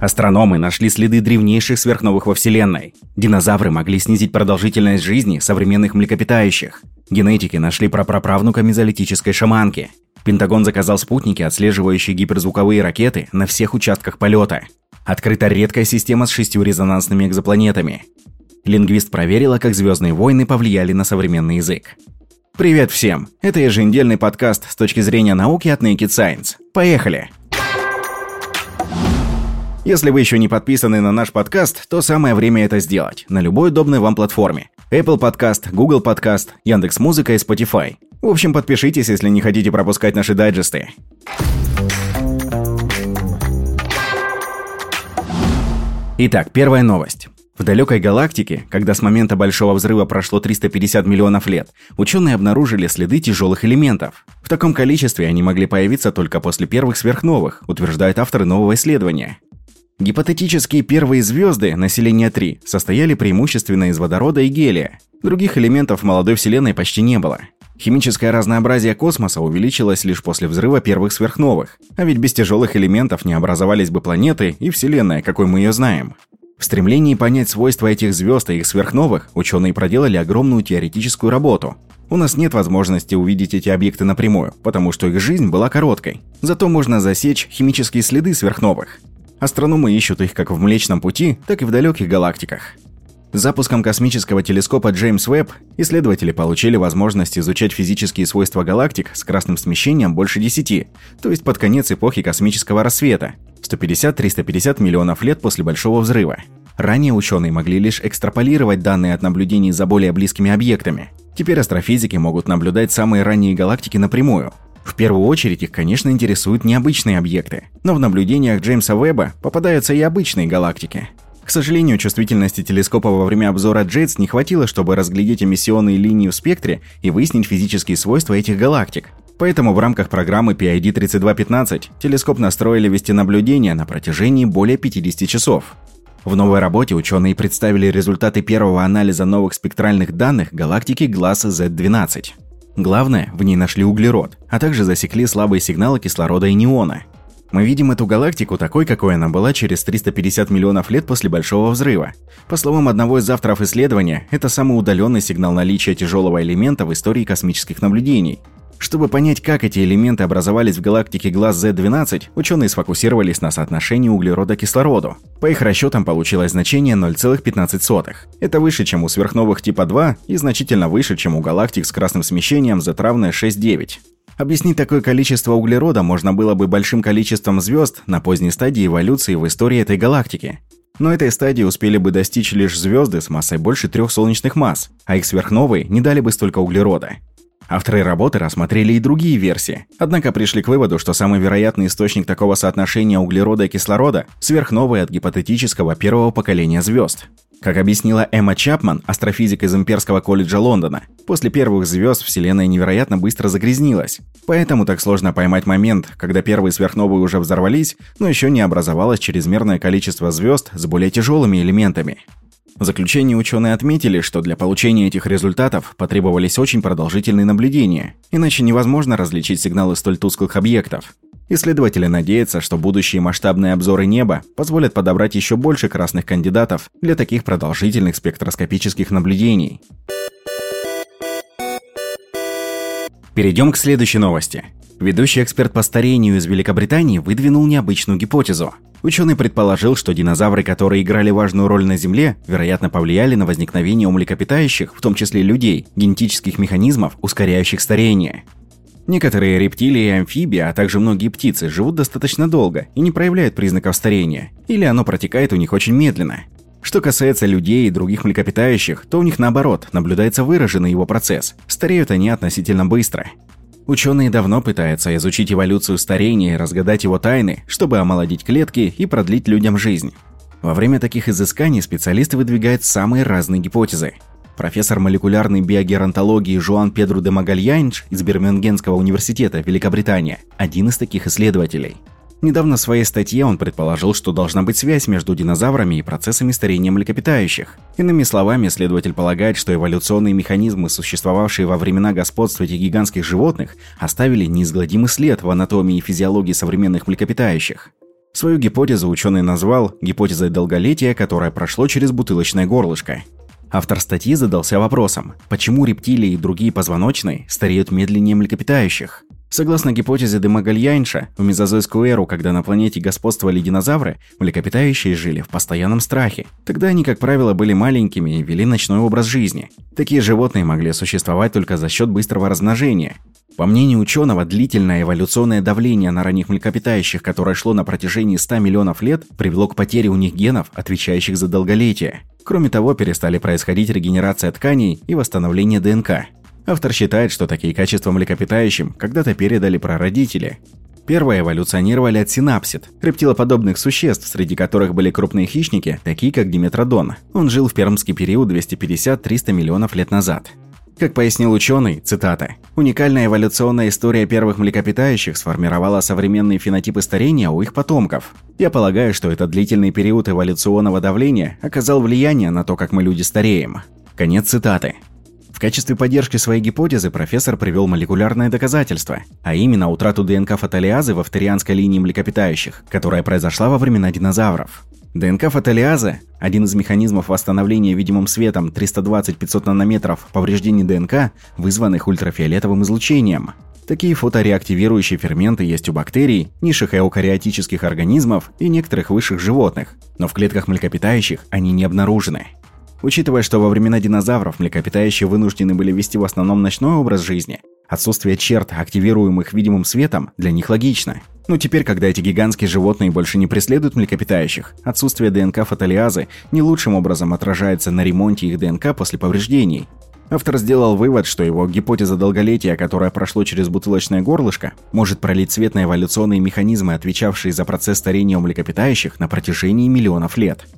Астрономы нашли следы древнейших сверхновых во Вселенной. Динозавры могли снизить продолжительность жизни современных млекопитающих. Генетики нашли прапраправнука мезолитической шаманки. Пентагон заказал спутники, отслеживающие гиперзвуковые ракеты на всех участках полета. Открыта редкая система с шестью резонансными экзопланетами. Лингвист проверила, как звездные войны повлияли на современный язык. Привет всем! Это еженедельный подкаст с точки зрения науки от Naked Science. Поехали! Если вы еще не подписаны на наш подкаст, то самое время это сделать на любой удобной вам платформе. Apple Podcast, Google Podcast, Яндекс.Музыка и Spotify. В общем, подпишитесь, если не хотите пропускать наши дайджесты. Итак, первая новость. В далекой галактике, когда с момента Большого Взрыва прошло 350 миллионов лет, ученые обнаружили следы тяжелых элементов. В таком количестве они могли появиться только после первых сверхновых, утверждают авторы нового исследования. Гипотетические первые звезды, населения 3, состояли преимущественно из водорода и гелия. Других элементов молодой Вселенной почти не было. Химическое разнообразие космоса увеличилось лишь после взрыва первых сверхновых, а ведь без тяжелых элементов не образовались бы планеты и Вселенная, какой мы ее знаем. В стремлении понять свойства этих звезд и их сверхновых, ученые проделали огромную теоретическую работу. У нас нет возможности увидеть эти объекты напрямую, потому что их жизнь была короткой. Зато можно засечь химические следы сверхновых. Астрономы ищут их как в Млечном Пути, так и в далеких галактиках. Запуском космического телескопа Джеймс Уэбб исследователи получили возможность изучать физические свойства галактик с красным смещением больше 10, то есть под конец эпохи космического рассвета, 150-350 миллионов лет после Большого взрыва. Ранее ученые могли лишь экстраполировать данные от наблюдений за более близкими объектами. Теперь астрофизики могут наблюдать самые ранние галактики напрямую, в первую очередь их, конечно, интересуют необычные объекты, но в наблюдениях Джеймса Веба попадаются и обычные галактики. К сожалению, чувствительности телескопа во время обзора Джейтс не хватило, чтобы разглядеть эмиссионные линии в спектре и выяснить физические свойства этих галактик. Поэтому в рамках программы PID 3215 телескоп настроили вести наблюдения на протяжении более 50 часов. В новой работе ученые представили результаты первого анализа новых спектральных данных галактики Глаз Z12. Главное, в ней нашли углерод, а также засекли слабые сигналы кислорода и неона. Мы видим эту галактику такой, какой она была через 350 миллионов лет после Большого Взрыва. По словам одного из авторов исследования, это самый удаленный сигнал наличия тяжелого элемента в истории космических наблюдений. Чтобы понять, как эти элементы образовались в галактике Глаз Z12, ученые сфокусировались на соотношении углерода к кислороду. По их расчетам получилось значение 0,15. Это выше, чем у сверхновых типа 2 и значительно выше, чем у галактик с красным смещением Z равное 6,9. Объяснить такое количество углерода можно было бы большим количеством звезд на поздней стадии эволюции в истории этой галактики. Но этой стадии успели бы достичь лишь звезды с массой больше трех солнечных масс, а их сверхновые не дали бы столько углерода. Авторы работы рассмотрели и другие версии, однако пришли к выводу, что самый вероятный источник такого соотношения углерода и кислорода – сверхновые от гипотетического первого поколения звезд. Как объяснила Эмма Чапман, астрофизик из Имперского колледжа Лондона, после первых звезд Вселенная невероятно быстро загрязнилась. Поэтому так сложно поймать момент, когда первые сверхновые уже взорвались, но еще не образовалось чрезмерное количество звезд с более тяжелыми элементами. В заключении ученые отметили, что для получения этих результатов потребовались очень продолжительные наблюдения, иначе невозможно различить сигналы столь тусклых объектов. Исследователи надеются, что будущие масштабные обзоры неба позволят подобрать еще больше красных кандидатов для таких продолжительных спектроскопических наблюдений. Перейдем к следующей новости. Ведущий эксперт по старению из Великобритании выдвинул необычную гипотезу – Ученый предположил, что динозавры, которые играли важную роль на Земле, вероятно повлияли на возникновение у млекопитающих, в том числе людей, генетических механизмов, ускоряющих старение. Некоторые рептилии и амфибии, а также многие птицы живут достаточно долго и не проявляют признаков старения, или оно протекает у них очень медленно. Что касается людей и других млекопитающих, то у них наоборот, наблюдается выраженный его процесс. Стареют они относительно быстро. Ученые давно пытаются изучить эволюцию старения и разгадать его тайны, чтобы омолодить клетки и продлить людям жизнь. Во время таких изысканий специалисты выдвигают самые разные гипотезы. Профессор молекулярной биогеронтологии Жуан Педро де Магальянч из Бирмингенского университета, Великобритания, один из таких исследователей – Недавно в своей статье он предположил, что должна быть связь между динозаврами и процессами старения млекопитающих. Иными словами, исследователь полагает, что эволюционные механизмы, существовавшие во времена господства этих гигантских животных, оставили неизгладимый след в анатомии и физиологии современных млекопитающих. Свою гипотезу ученый назвал гипотезой долголетия, которое прошло через бутылочное горлышко. Автор статьи задался вопросом, почему рептилии и другие позвоночные стареют медленнее млекопитающих. Согласно гипотезе Демагальянша, в мезозойскую эру, когда на планете господствовали динозавры, млекопитающие жили в постоянном страхе. Тогда они, как правило, были маленькими и вели ночной образ жизни. Такие животные могли существовать только за счет быстрого размножения. По мнению ученого, длительное эволюционное давление на ранних млекопитающих, которое шло на протяжении 100 миллионов лет, привело к потере у них генов, отвечающих за долголетие. Кроме того, перестали происходить регенерация тканей и восстановление ДНК. Автор считает, что такие качества млекопитающим когда-то передали прародители. Первые эволюционировали от синапсид, рептилоподобных существ, среди которых были крупные хищники, такие как Диметродон. Он жил в пермский период 250-300 миллионов лет назад. Как пояснил ученый, цитата, «Уникальная эволюционная история первых млекопитающих сформировала современные фенотипы старения у их потомков. Я полагаю, что этот длительный период эволюционного давления оказал влияние на то, как мы люди стареем». Конец цитаты. В качестве поддержки своей гипотезы профессор привел молекулярное доказательство, а именно утрату ДНК фотолиазы в авторианской линии млекопитающих, которая произошла во времена динозавров. ДНК фотолиазы – один из механизмов восстановления видимым светом 320-500 нанометров повреждений ДНК, вызванных ультрафиолетовым излучением. Такие фотореактивирующие ферменты есть у бактерий, низших эукариотических организмов и некоторых высших животных, но в клетках млекопитающих они не обнаружены. Учитывая, что во времена динозавров млекопитающие вынуждены были вести в основном ночной образ жизни, отсутствие черт, активируемых видимым светом, для них логично – но теперь, когда эти гигантские животные больше не преследуют млекопитающих, отсутствие ДНК фотолиазы не лучшим образом отражается на ремонте их ДНК после повреждений. Автор сделал вывод, что его гипотеза долголетия, которая прошло через бутылочное горлышко, может пролить свет на эволюционные механизмы, отвечавшие за процесс старения у млекопитающих на протяжении миллионов лет.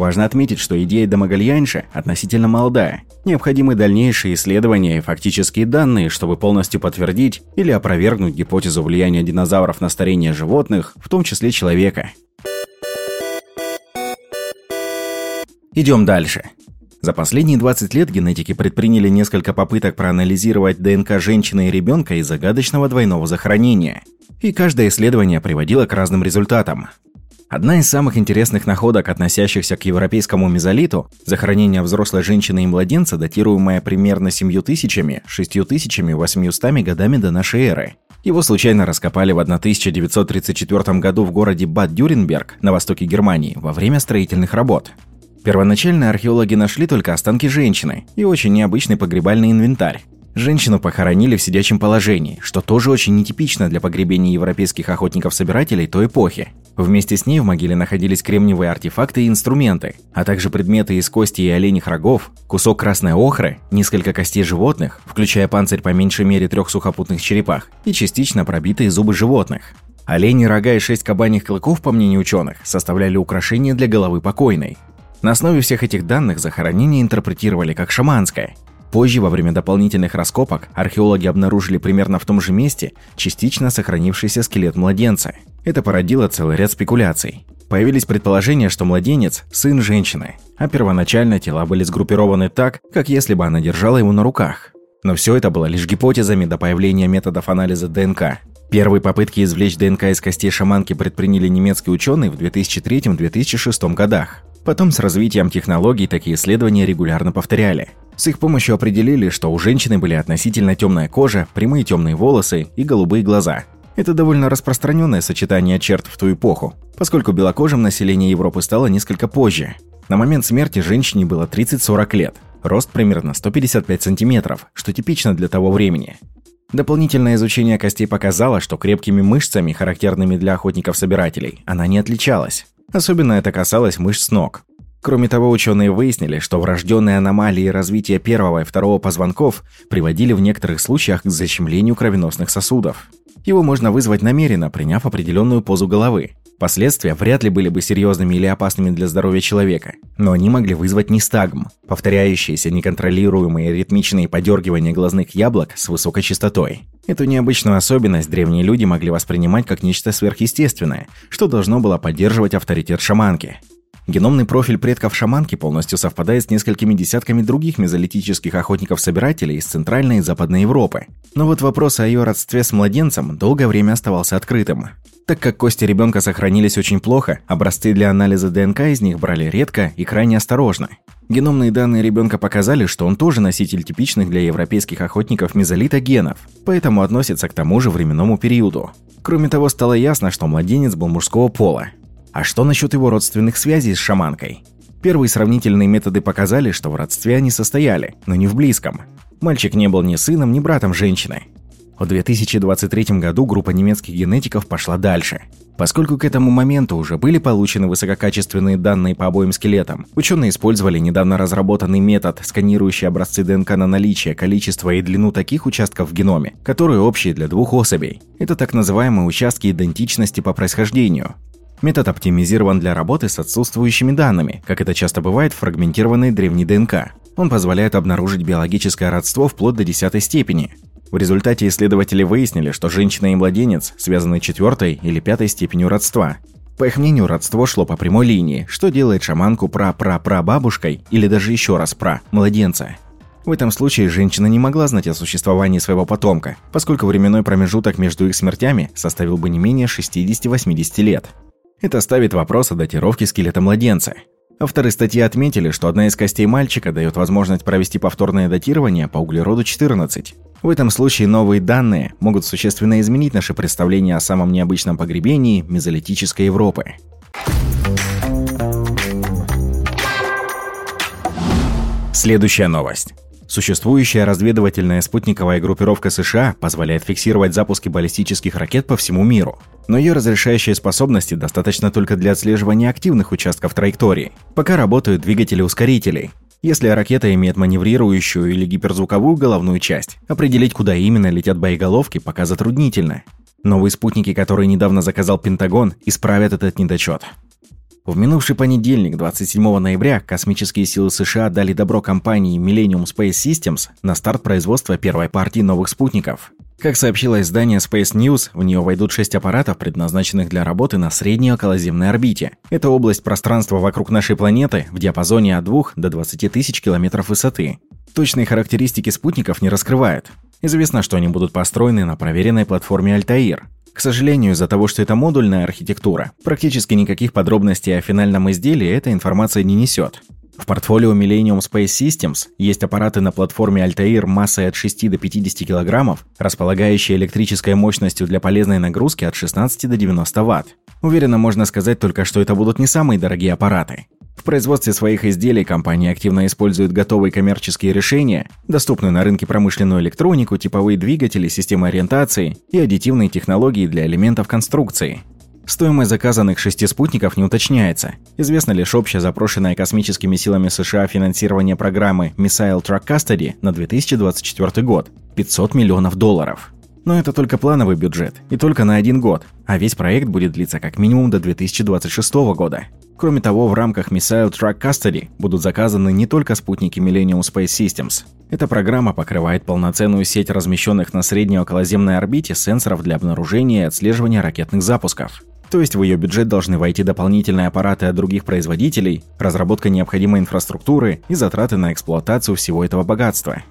Важно отметить, что идея Домогальянша относительно молодая. Необходимы дальнейшие исследования и фактические данные, чтобы полностью подтвердить или опровергнуть гипотезу влияния динозавров на старение животных, в том числе человека. Идем дальше. За последние 20 лет генетики предприняли несколько попыток проанализировать ДНК женщины и ребенка из загадочного двойного захоронения. И каждое исследование приводило к разным результатам. Одна из самых интересных находок, относящихся к европейскому мезолиту, захоронение взрослой женщины и младенца, датируемое примерно 7 тысячами, 6 тысячами 800 годами до нашей эры. Его случайно раскопали в 1934 году в городе Бад-Дюренберг на востоке Германии во время строительных работ. Первоначально археологи нашли только останки женщины и очень необычный погребальный инвентарь. Женщину похоронили в сидячем положении, что тоже очень нетипично для погребения европейских охотников-собирателей той эпохи. Вместе с ней в могиле находились кремниевые артефакты и инструменты, а также предметы из кости и оленьих рогов, кусок красной охры, несколько костей животных, включая панцирь по меньшей мере трех сухопутных черепах и частично пробитые зубы животных. Олени, рога и шесть кабаньих клыков, по мнению ученых, составляли украшение для головы покойной. На основе всех этих данных захоронение интерпретировали как шаманское, Позже, во время дополнительных раскопок, археологи обнаружили примерно в том же месте частично сохранившийся скелет младенца. Это породило целый ряд спекуляций. Появились предположения, что младенец – сын женщины, а первоначально тела были сгруппированы так, как если бы она держала его на руках. Но все это было лишь гипотезами до появления методов анализа ДНК. Первые попытки извлечь ДНК из костей шаманки предприняли немецкие ученые в 2003-2006 годах. Потом с развитием технологий такие исследования регулярно повторяли. С их помощью определили, что у женщины были относительно темная кожа, прямые темные волосы и голубые глаза. Это довольно распространенное сочетание черт в ту эпоху, поскольку белокожим население Европы стало несколько позже. На момент смерти женщине было 30-40 лет, рост примерно 155 сантиметров, что типично для того времени. Дополнительное изучение костей показало, что крепкими мышцами, характерными для охотников-собирателей, она не отличалась. Особенно это касалось мышц ног. Кроме того, ученые выяснили, что врожденные аномалии развития первого и второго позвонков приводили в некоторых случаях к защемлению кровеносных сосудов. Его можно вызвать намеренно, приняв определенную позу головы. Последствия вряд ли были бы серьезными или опасными для здоровья человека, но они могли вызвать нестагм, повторяющиеся неконтролируемые ритмичные подергивания глазных яблок с высокой частотой. Эту необычную особенность древние люди могли воспринимать как нечто сверхъестественное, что должно было поддерживать авторитет шаманки. Геномный профиль предков шаманки полностью совпадает с несколькими десятками других мезолитических охотников-собирателей из Центральной и Западной Европы. Но вот вопрос о ее родстве с младенцем долгое время оставался открытым. Так как кости ребенка сохранились очень плохо, образцы для анализа ДНК из них брали редко и крайне осторожно. Геномные данные ребенка показали, что он тоже носитель типичных для европейских охотников мезолита генов, поэтому относится к тому же временному периоду. Кроме того, стало ясно, что младенец был мужского пола. А что насчет его родственных связей с шаманкой? Первые сравнительные методы показали, что в родстве они состояли, но не в близком. Мальчик не был ни сыном, ни братом женщины. В 2023 году группа немецких генетиков пошла дальше. Поскольку к этому моменту уже были получены высококачественные данные по обоим скелетам, ученые использовали недавно разработанный метод, сканирующий образцы ДНК на наличие, количество и длину таких участков в геноме, которые общие для двух особей. Это так называемые участки идентичности по происхождению. Метод оптимизирован для работы с отсутствующими данными, как это часто бывает в фрагментированной древней ДНК. Он позволяет обнаружить биологическое родство вплоть до десятой степени. В результате исследователи выяснили, что женщина и младенец связаны четвертой или пятой степенью родства. По их мнению, родство шло по прямой линии, что делает шаманку пра-пра-пра-бабушкой или даже еще раз пра-младенца. В этом случае женщина не могла знать о существовании своего потомка, поскольку временной промежуток между их смертями составил бы не менее 60-80 лет. Это ставит вопрос о датировке скелета младенца. Авторы статьи отметили, что одна из костей мальчика дает возможность провести повторное датирование по углероду-14. В этом случае новые данные могут существенно изменить наше представление о самом необычном погребении мезолитической Европы. Следующая новость. Существующая разведывательная спутниковая группировка США позволяет фиксировать запуски баллистических ракет по всему миру. Но ее разрешающие способности достаточно только для отслеживания активных участков траектории. Пока работают двигатели ускорителей, если ракета имеет маневрирующую или гиперзвуковую головную часть, определить, куда именно летят боеголовки, пока затруднительно. Новые спутники, которые недавно заказал Пентагон, исправят этот недочет. В минувший понедельник, 27 ноября, космические силы США дали добро компании Millennium Space Systems на старт производства первой партии новых спутников. Как сообщило издание Space News, в нее войдут шесть аппаратов, предназначенных для работы на средней околоземной орбите. Это область пространства вокруг нашей планеты в диапазоне от 2 до 20 тысяч километров высоты. Точные характеристики спутников не раскрывают. Известно, что они будут построены на проверенной платформе Altair. К сожалению, из-за того, что это модульная архитектура, практически никаких подробностей о финальном изделии эта информация не несет. В портфолио Millennium Space Systems есть аппараты на платформе Altair массой от 6 до 50 кг, располагающие электрической мощностью для полезной нагрузки от 16 до 90 Вт. Уверенно можно сказать только, что это будут не самые дорогие аппараты. В производстве своих изделий компания активно использует готовые коммерческие решения, доступную на рынке промышленную электронику, типовые двигатели, системы ориентации и аддитивные технологии для элементов конструкции. Стоимость заказанных шести спутников не уточняется. Известно лишь общее запрошенное космическими силами США финансирование программы Missile Track Custody на 2024 год – 500 миллионов долларов. Но это только плановый бюджет, и только на один год, а весь проект будет длиться как минимум до 2026 года. Кроме того, в рамках Missile Track Custody будут заказаны не только спутники Millennium Space Systems. Эта программа покрывает полноценную сеть размещенных на средней околоземной орбите сенсоров для обнаружения и отслеживания ракетных запусков. То есть в ее бюджет должны войти дополнительные аппараты от других производителей, разработка необходимой инфраструктуры и затраты на эксплуатацию всего этого богатства.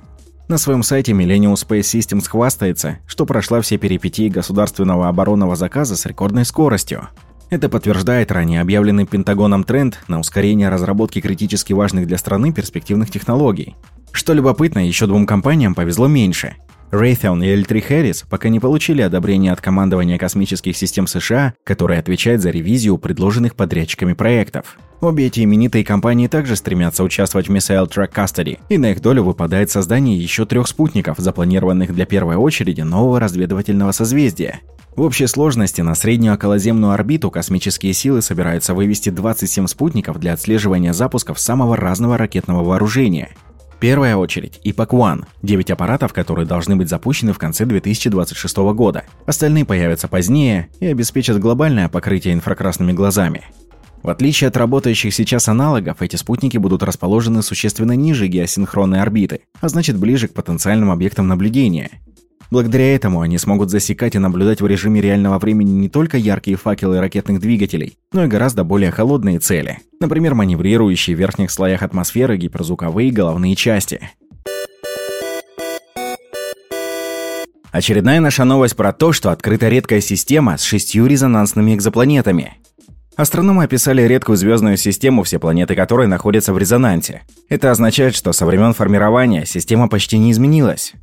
На своем сайте Millennium Space Systems хвастается, что прошла все перипетии государственного оборонного заказа с рекордной скоростью. Это подтверждает ранее объявленный Пентагоном тренд на ускорение разработки критически важных для страны перспективных технологий. Что любопытно, еще двум компаниям повезло меньше – Raytheon и L3 Harris пока не получили одобрения от командования космических систем США, которое отвечает за ревизию предложенных подрядчиками проектов. Обе эти именитые компании также стремятся участвовать в Missile Track Custody, и на их долю выпадает создание еще трех спутников, запланированных для первой очереди нового разведывательного созвездия. В общей сложности на среднюю околоземную орбиту космические силы собираются вывести 27 спутников для отслеживания запусков самого разного ракетного вооружения – Первая очередь – ИПАК-1 – 9 аппаратов, которые должны быть запущены в конце 2026 года. Остальные появятся позднее и обеспечат глобальное покрытие инфракрасными глазами. В отличие от работающих сейчас аналогов, эти спутники будут расположены существенно ниже геосинхронной орбиты, а значит ближе к потенциальным объектам наблюдения. Благодаря этому они смогут засекать и наблюдать в режиме реального времени не только яркие факелы ракетных двигателей, но и гораздо более холодные цели. Например, маневрирующие в верхних слоях атмосферы гиперзвуковые головные части. Очередная наша новость про то, что открыта редкая система с шестью резонансными экзопланетами. Астрономы описали редкую звездную систему, все планеты которой находятся в резонансе. Это означает, что со времен формирования система почти не изменилась.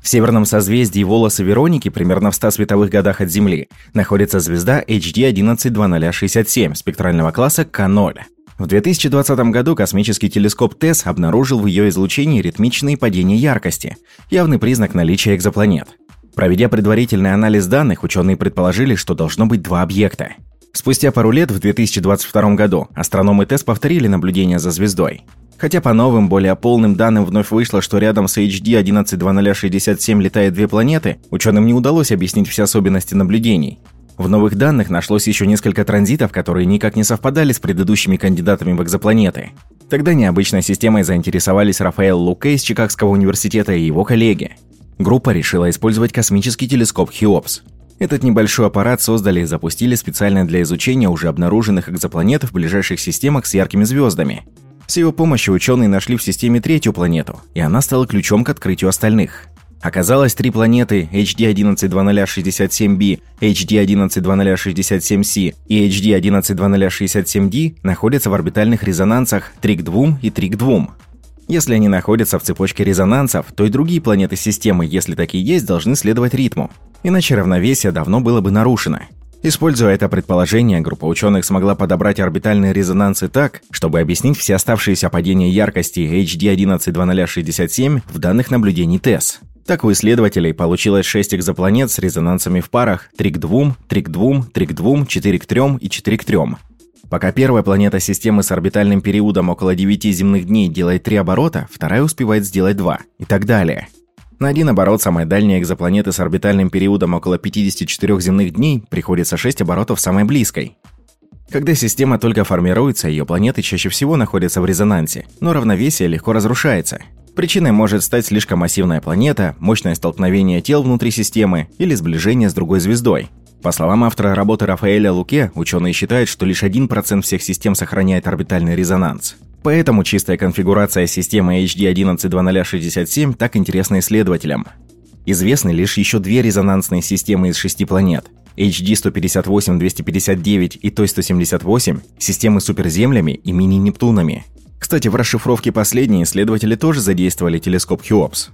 В северном созвездии Волосы Вероники, примерно в 100 световых годах от Земли, находится звезда HD 112067 спектрального класса К0. В 2020 году космический телескоп ТЭСС обнаружил в ее излучении ритмичные падения яркости, явный признак наличия экзопланет. Проведя предварительный анализ данных, ученые предположили, что должно быть два объекта. Спустя пару лет, в 2022 году, астрономы ТЭСС повторили наблюдение за звездой. Хотя по новым, более полным данным вновь вышло, что рядом с HD 112067 летает две планеты, ученым не удалось объяснить все особенности наблюдений. В новых данных нашлось еще несколько транзитов, которые никак не совпадали с предыдущими кандидатами в экзопланеты. Тогда необычной системой заинтересовались Рафаэл Луке из Чикагского университета и его коллеги. Группа решила использовать космический телескоп Хеопс. Этот небольшой аппарат создали и запустили специально для изучения уже обнаруженных экзопланет в ближайших системах с яркими звездами. С его помощью ученые нашли в системе третью планету, и она стала ключом к открытию остальных. Оказалось, три планеты HD 112067b, HD 112067c и HD 112067d находятся в орбитальных резонансах 3 к 2 и 3 к 2. Если они находятся в цепочке резонансов, то и другие планеты системы, если такие есть, должны следовать ритму. Иначе равновесие давно было бы нарушено. Используя это предположение, группа ученых смогла подобрать орбитальные резонансы так, чтобы объяснить все оставшиеся падения яркости HD 112067 в данных наблюдений ТЭСС. Так у исследователей получилось 6 экзопланет с резонансами в парах 3 к 2, 3 к 2, 3 к 2, 4 к 3 и 4 к 3. Пока первая планета системы с орбитальным периодом около 9 земных дней делает 3 оборота, вторая успевает сделать 2 и так далее. На один оборот самой дальней экзопланеты с орбитальным периодом около 54 земных дней приходится 6 оборотов самой близкой. Когда система только формируется, ее планеты чаще всего находятся в резонансе, но равновесие легко разрушается. Причиной может стать слишком массивная планета, мощное столкновение тел внутри системы или сближение с другой звездой. По словам автора работы Рафаэля Луке, ученые считают, что лишь 1% всех систем сохраняет орбитальный резонанс. Поэтому чистая конфигурация системы HD 112067 так интересна исследователям. Известны лишь еще две резонансные системы из шести планет. HD 158-259 и TOI-178 – системы суперземлями и мини-Нептунами. Кстати, в расшифровке последней исследователи тоже задействовали телескоп Хеопс.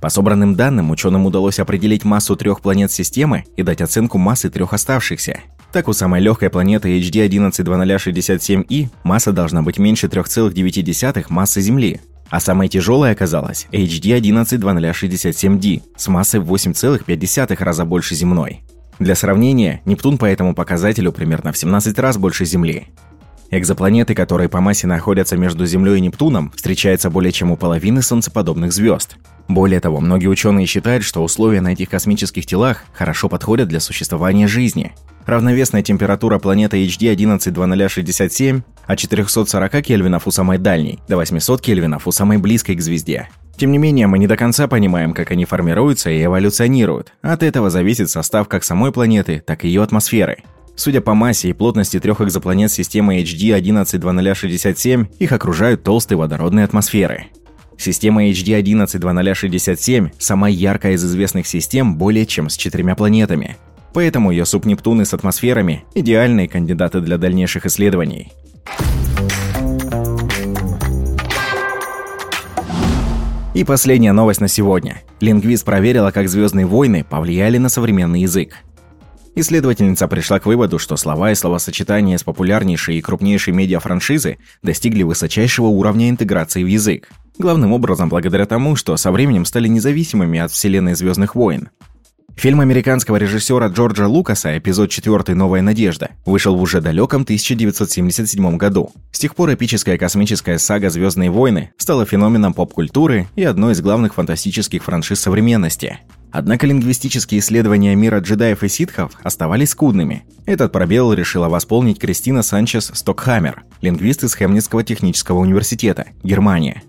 По собранным данным, ученым удалось определить массу трех планет системы и дать оценку массы трех оставшихся. Так у самой легкой планеты HD 112067i масса должна быть меньше 3,9 массы Земли, а самой тяжелой оказалась HD 112067d с массой в 8,5 раза больше земной. Для сравнения, Нептун по этому показателю примерно в 17 раз больше Земли. Экзопланеты, которые по массе находятся между Землей и Нептуном, встречаются более чем у половины солнцеподобных звезд. Более того, многие ученые считают, что условия на этих космических телах хорошо подходят для существования жизни. Равновесная температура планеты HD 112067 от 440 кельвинов у самой дальней до 800 кельвинов у самой близкой к звезде. Тем не менее, мы не до конца понимаем, как они формируются и эволюционируют. От этого зависит состав как самой планеты, так и ее атмосферы. Судя по массе и плотности трех экзопланет системы HD 112067, их окружают толстые водородные атмосферы. Система HD 112067 – самая яркая из известных систем более чем с четырьмя планетами. Поэтому ее субнептуны с атмосферами – идеальные кандидаты для дальнейших исследований. И последняя новость на сегодня. Лингвист проверила, как «Звездные войны» повлияли на современный язык. Исследовательница пришла к выводу, что слова и словосочетания с популярнейшей и крупнейшей медиафраншизы достигли высочайшего уровня интеграции в язык. Главным образом благодаря тому, что со временем стали независимыми от вселенной «Звездных войн». Фильм американского режиссера Джорджа Лукаса «Эпизод 4. Новая надежда» вышел в уже далеком 1977 году. С тех пор эпическая космическая сага «Звездные войны» стала феноменом поп-культуры и одной из главных фантастических франшиз современности. Однако лингвистические исследования мира джедаев и ситхов оставались скудными. Этот пробел решила восполнить Кристина Санчес Стокхаммер, лингвист из Хемнитского технического университета, Германия.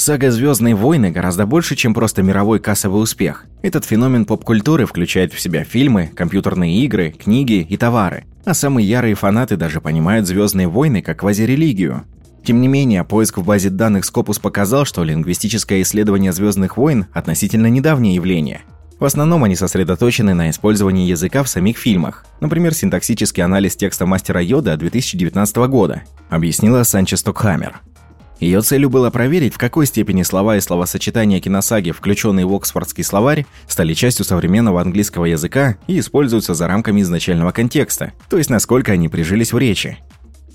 Сага «Звездные войны» гораздо больше, чем просто мировой кассовый успех. Этот феномен поп-культуры включает в себя фильмы, компьютерные игры, книги и товары. А самые ярые фанаты даже понимают «Звездные войны» как квазирелигию. Тем не менее, поиск в базе данных Scopus показал, что лингвистическое исследование «Звездных войн» относительно недавнее явление. В основном они сосредоточены на использовании языка в самих фильмах. Например, синтаксический анализ текста мастера Йода 2019 года, объяснила Санчес Стокхаммер. Ее целью было проверить, в какой степени слова и словосочетания киносаги, включенные в Оксфордский словарь, стали частью современного английского языка и используются за рамками изначального контекста, то есть насколько они прижились в речи.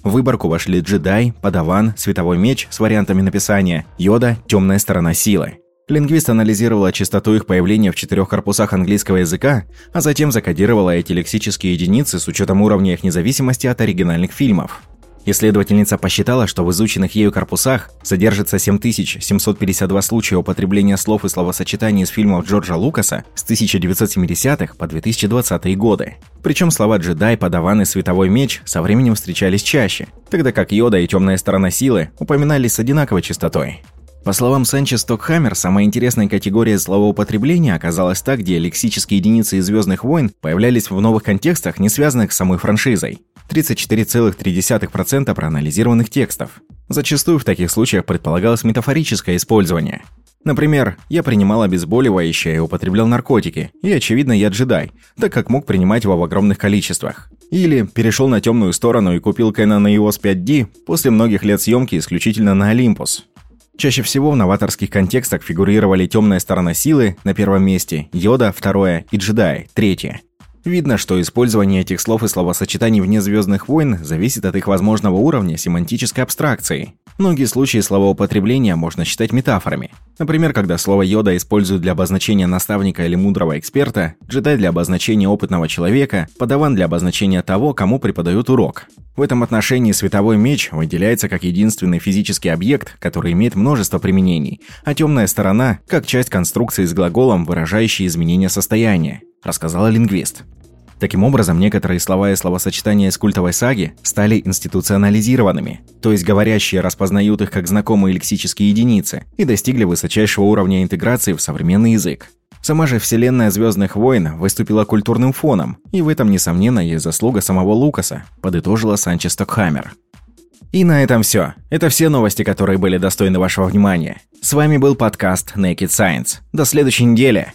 В выборку вошли джедай, подаван, световой меч с вариантами написания, йода, темная сторона силы. Лингвист анализировала частоту их появления в четырех корпусах английского языка, а затем закодировала эти лексические единицы с учетом уровня их независимости от оригинальных фильмов. Исследовательница посчитала, что в изученных ею корпусах содержится 7752 случая употребления слов и словосочетаний из фильмов Джорджа Лукаса с 1970-х по 2020 годы. Причем слова «джедай», «подаван» и «световой меч» со временем встречались чаще, тогда как «йода» и «темная сторона силы» упоминались с одинаковой частотой. По словам Санчес Стокхаммер, самая интересная категория словоупотребления оказалась та, где лексические единицы из «Звездных войн» появлялись в новых контекстах, не связанных с самой франшизой. 34,3% проанализированных текстов. Зачастую в таких случаях предполагалось метафорическое использование. Например, я принимал обезболивающее и употреблял наркотики, и, очевидно, я джедай, так как мог принимать его в огромных количествах. Или перешел на темную сторону и купил Canon EOS 5D после многих лет съемки исключительно на Олимпус. Чаще всего в новаторских контекстах фигурировали темная сторона силы на первом месте, йода второе и джедай третье. Видно, что использование этих слов и словосочетаний вне «Звездных войн» зависит от их возможного уровня семантической абстракции. Многие случаи словоупотребления можно считать метафорами. Например, когда слово «йода» используют для обозначения наставника или мудрого эксперта, джедай для обозначения опытного человека, подаван для обозначения того, кому преподают урок. В этом отношении световой меч выделяется как единственный физический объект, который имеет множество применений, а темная сторона – как часть конструкции с глаголом, выражающей изменение состояния, рассказала лингвист. Таким образом, некоторые слова и словосочетания из культовой саги стали институционализированными, то есть говорящие распознают их как знакомые лексические единицы и достигли высочайшего уровня интеграции в современный язык. Сама же вселенная Звездных войн выступила культурным фоном, и в этом, несомненно, есть заслуга самого Лукаса, подытожила Санчес Стокхаммер. И на этом все. Это все новости, которые были достойны вашего внимания. С вами был подкаст Naked Science. До следующей недели.